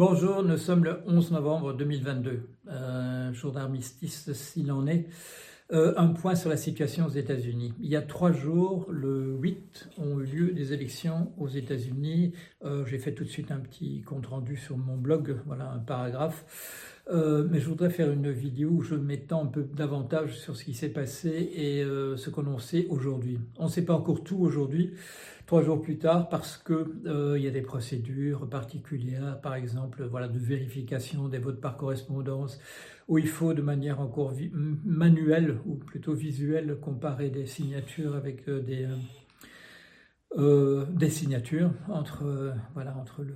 Bonjour, nous sommes le 11 novembre 2022, euh, jour d'armistice s'il en est. Euh, un point sur la situation aux États-Unis. Il y a trois jours, le 8, ont eu lieu des élections aux États-Unis. Euh, j'ai fait tout de suite un petit compte-rendu sur mon blog, voilà un paragraphe. Mais je voudrais faire une vidéo où je m'étends un peu davantage sur ce qui s'est passé et ce qu'on en sait aujourd'hui. On ne sait pas encore tout aujourd'hui trois jours plus tard parce que euh, il y a des procédures particulières, par exemple, voilà, de vérification des votes par correspondance, où il faut de manière encore manuelle ou plutôt visuelle comparer des signatures avec euh, des euh, des signatures entre voilà entre le,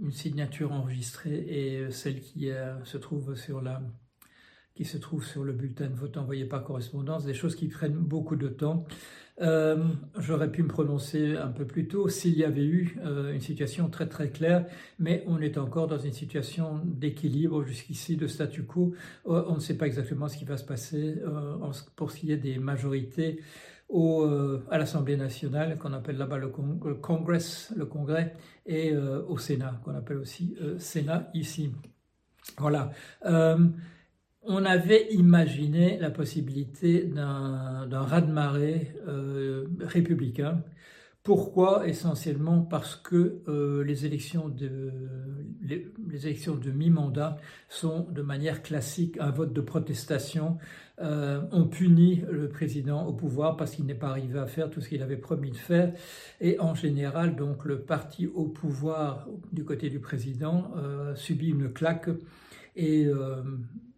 une signature enregistrée et celle qui se trouve sur la qui se trouve sur le bulletin de vote envoyé par correspondance, des choses qui prennent beaucoup de temps. Euh, j'aurais pu me prononcer un peu plus tôt s'il y avait eu euh, une situation très très claire, mais on est encore dans une situation d'équilibre jusqu'ici, de statu quo. Euh, on ne sait pas exactement ce qui va se passer pour ce qui est des majorités au, à l'Assemblée nationale, qu'on appelle là-bas le, Congress, le Congrès, et au Sénat, qu'on appelle aussi Sénat ici. Voilà on avait imaginé la possibilité d'un raz-de-marée euh, républicain. Pourquoi Essentiellement parce que euh, les élections de les, élections de mi-mandat sont de manière classique un vote de protestation. Euh, on punit le président au pouvoir parce qu'il n'est pas arrivé à faire tout ce qu'il avait promis de faire. Et en général, donc le parti au pouvoir du côté du président subit une claque euh,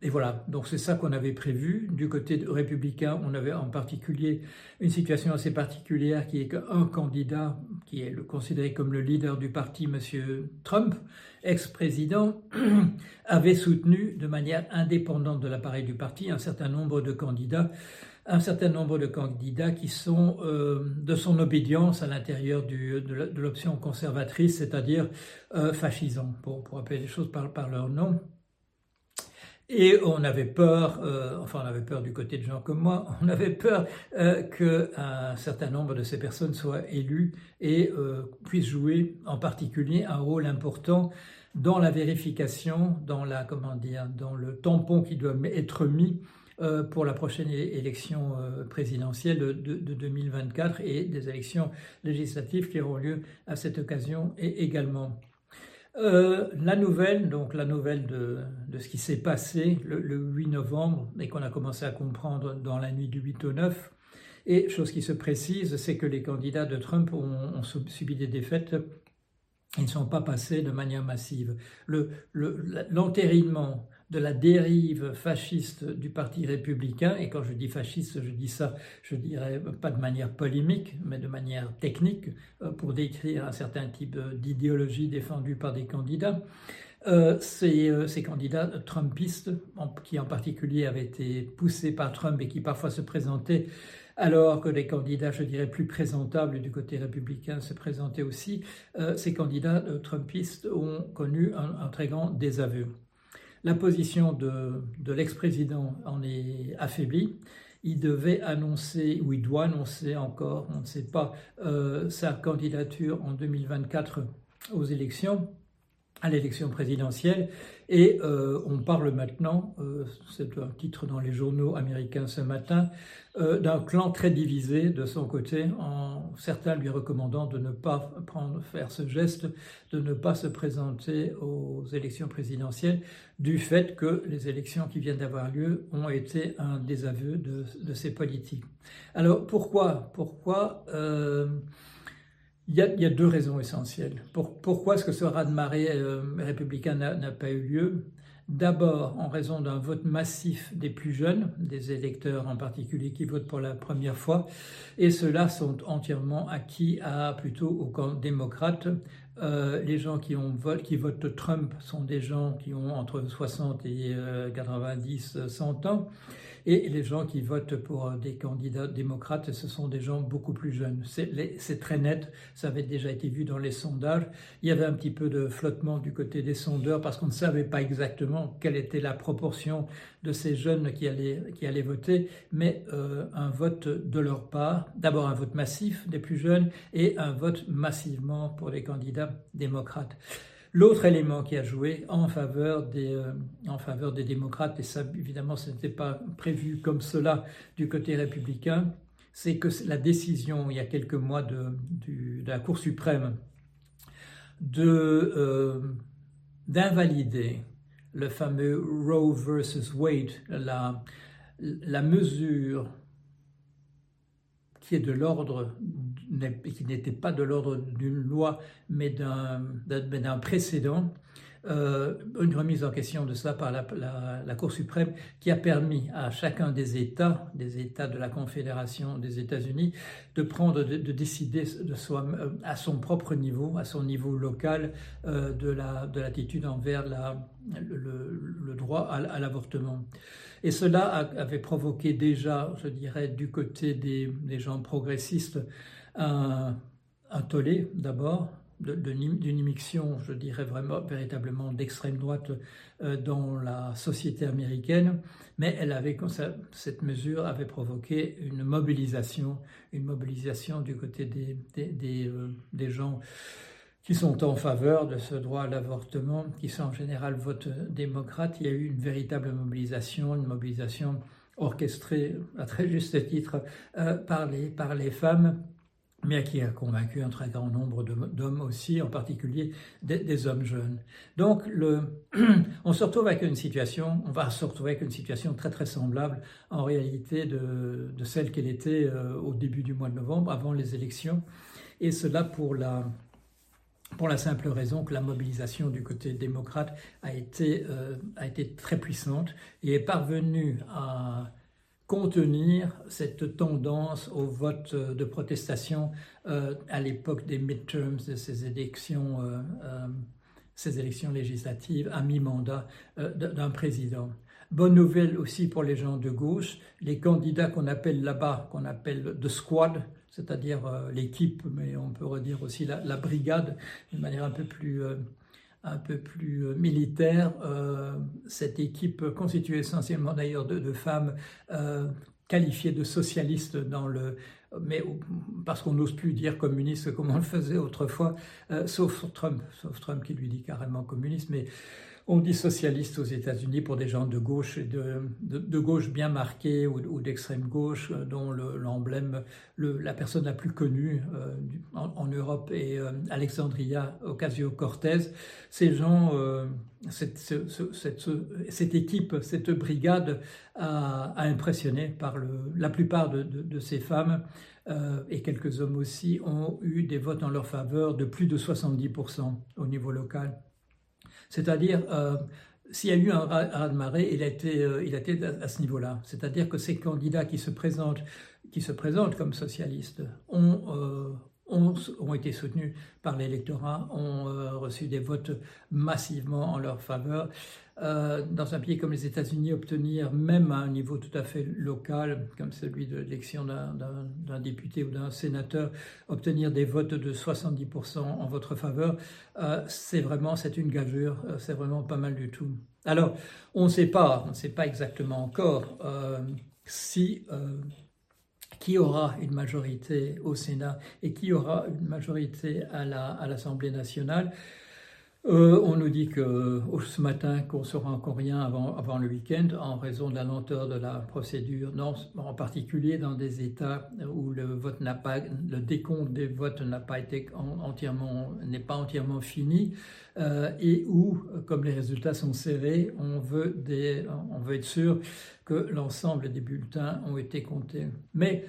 et, voilà, donc c'est ça qu'on avait prévu. Du côté républicain, on avait en particulier une situation assez particulière qui est qu'un candidat, qui est considéré comme le leader du parti, M. Trump, ex-président, avait soutenu de manière indépendante de l'appareil du parti un certain nombre de candidats un certain nombre de candidats qui sont euh, de son obédience à l'intérieur de l'option conservatrice, c'est-à-dire euh, fascisant, pour, appeler les choses par leur nom. Et on avait peur, euh, enfin on avait peur du côté de gens comme moi, on avait peur euh, qu'un certain nombre de ces personnes soient élues et euh, puissent jouer en particulier un rôle important dans la vérification, dans la comment dire, dans le tampon qui doit être mis euh, pour la prochaine élection présidentielle de, de, 2024 et des élections législatives qui auront lieu à cette occasion et également. Euh, la nouvelle, donc la nouvelle de, ce qui s'est passé le, 8 novembre et qu'on a commencé à comprendre dans la nuit du 8 au 9, et chose qui se précise, c'est que les candidats de Trump ont, ont subi des défaites ils ne sont pas passés de manière massive. L'entérinement de la dérive fasciste du Parti républicain, et quand je dis fasciste, je dis ça, je dirais pas de manière polémique, mais de manière technique, euh, pour décrire un certain type d'idéologie défendue par des candidats. Euh, ces, euh, candidats trumpistes, qui en particulier avaient été poussés par Trump et qui parfois se présentaient alors que les candidats, je dirais, plus présentables du côté républicain se présentaient aussi, ces candidats trumpistes ont connu un très grand désaveu. La position de, l'ex-président en est affaiblie. Il devait annoncer, ou il doit annoncer encore, on ne sait pas, euh, sa candidature en 2024 aux élections à l'élection présidentielle. Et euh, on parle maintenant, euh, c'est un titre dans les journaux américains ce matin, euh, d'un clan très divisé de son côté, en certains lui recommandant de ne pas faire ce geste, de ne pas se présenter aux élections présidentielles, du fait que les élections qui viennent d'avoir lieu ont été un désaveu de, de ces politiques. Alors pourquoi Pourquoi il y, a, deux raisons essentielles. pourquoi est-ce que ce raz-de-marée euh, républicain n'a pas eu lieu? D'abord, en raison d'un vote massif des plus jeunes, des électeurs en particulier qui votent pour la première fois, et ceux-là sont entièrement acquis à plutôt au camp démocrate. Euh, les gens qui, votent Trump sont des gens qui ont entre 60 et 90, 100 ans. Et les gens qui votent pour des candidats démocrates, ce sont des gens beaucoup plus jeunes. C'est très net, ça avait déjà été vu dans les sondages. Il y avait un petit peu de flottement du côté des sondeurs parce qu'on ne savait pas exactement quelle était la proportion de ces jeunes qui allaient, qui allaient voter, mais euh, un vote de leur part, d'abord un vote massif des plus jeunes et un vote massivement pour les candidats démocrates. L'autre élément qui a joué en faveur des, en faveur des démocrates, et ça évidemment ce n'était pas prévu comme cela du côté républicain, c'est que la décision il y a quelques mois de, la Cour suprême de d'invalider le fameux Roe versus Wade, la, la mesure de l'ordre, qui n'était pas de l'ordre d'une loi, mais d'un précédent, euh, une remise en question de cela par la, Cour suprême qui a permis à chacun des États, des États de la Confédération des États-Unis, de prendre, de, décider de soi, euh, à son propre niveau, à son niveau local, euh, de l'attitude envers le, droit à, l'avortement. Et cela avait provoqué déjà, je dirais, du côté des, gens progressistes, un tollé d'abord, d'une immixtion, je dirais vraiment véritablement d'extrême droite euh, dans la société américaine, mais elle avait, cette mesure avait provoqué une mobilisation, une mobilisation du côté des, euh, des, gens qui sont en faveur de ce droit à l'avortement, qui sont en général vote démocrate. Il y a eu une véritable mobilisation, une mobilisation orchestrée à très juste titre euh, par, les, par les femmes mais qui a convaincu un très grand nombre d'hommes aussi, en particulier des, hommes jeunes. Donc, on se retrouve avec une situation, on va se retrouver avec une situation très très semblable en réalité de, celle qu'elle était euh, au début du mois de novembre, avant les élections, et cela pour la, simple raison que la mobilisation du côté démocrate a été, euh, a été très puissante et est parvenue à contenir cette tendance au vote de protestation euh, à l'époque des midterms, de ces élections, euh, euh, ces élections législatives à mi-mandat d'un président. Bonne nouvelle aussi pour les gens de gauche, les candidats qu'on appelle là-bas, qu'on appelle the squad, c'est-à-dire l'équipe, mais on peut redire aussi la, la brigade, d'une manière un peu plus un peu plus euh, militaire. Euh, cette équipe constituée essentiellement d'ailleurs de, femmes euh, qualifiées de socialistes dans le mais parce qu'on n'ose plus dire communiste comme on le faisait autrefois, sauf Trump, sauf Trump qui lui dit carrément communiste, mais on dit socialiste aux États-Unis pour des gens de gauche, de, de, gauche bien marquée ou, d'extrême gauche, dont l'emblème, la personne la plus connue en, Europe est euh, Alexandria Ocasio-Cortez. Ces gens, cette, cette, équipe, cette brigade a, impressionné par le, la plupart de, ces femmes. et quelques hommes aussi ont eu des votes en leur faveur de plus de 70% au niveau local. C'est-à-dire, euh, s'il y a eu un raz-de-marée, il a été, euh, il a été à, ce niveau-là. C'est-à-dire que ces candidats qui se présentent, qui se présentent comme socialistes ont, euh, ont, été soutenus par l'électorat, ont reçu des votes massivement en leur faveur. Euh, dans un pays comme les États-Unis, obtenir, même à un niveau tout à fait local, comme celui de l'élection d'un député ou d'un sénateur, obtenir des votes de 70% en votre faveur, euh, c'est vraiment, c'est une gageure, euh, c'est vraiment pas mal du tout. Alors, on ne sait pas, on ne sait pas exactement encore si qui aura une majorité au Sénat et qui aura une majorité à l'Assemblée la, nationale. Euh, on nous dit que ce matin qu'on saura encore rien avant, le week-end en raison de la lenteur de la procédure, en particulier dans des États où le vote n'a pas, le décompte des votes n'a pas été entièrement, n'est pas entièrement fini euh, et où, comme les résultats sont serrés, on veut on veut être sûr que l'ensemble des bulletins ont été comptés. Mais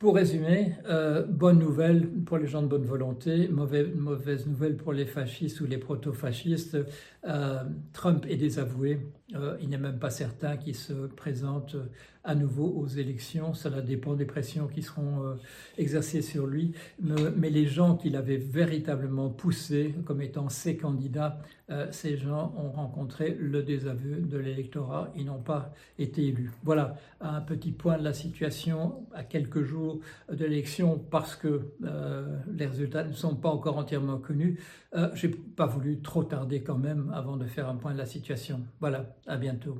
pour résumer, euh, bonne nouvelle pour les gens de bonne volonté, mauvaise, mauvaise nouvelle pour les fascistes ou les proto-fascistes. Euh, Trump est désavoué. Euh, il n'est même pas certain qu'il se présente à nouveau aux élections. Cela dépend des pressions qui seront euh, exercées sur lui. Mais, les gens qu'il avait véritablement poussés comme étant ses candidats, ces gens ont rencontré le désaveu de l'électorat. Ils n'ont pas été élus. Voilà un petit point de la situation à quelques jours de l'élection parce que les résultats ne sont pas encore entièrement connus. Je n'ai pas voulu trop tarder quand même avant de faire un point de la situation. Voilà, à bientôt.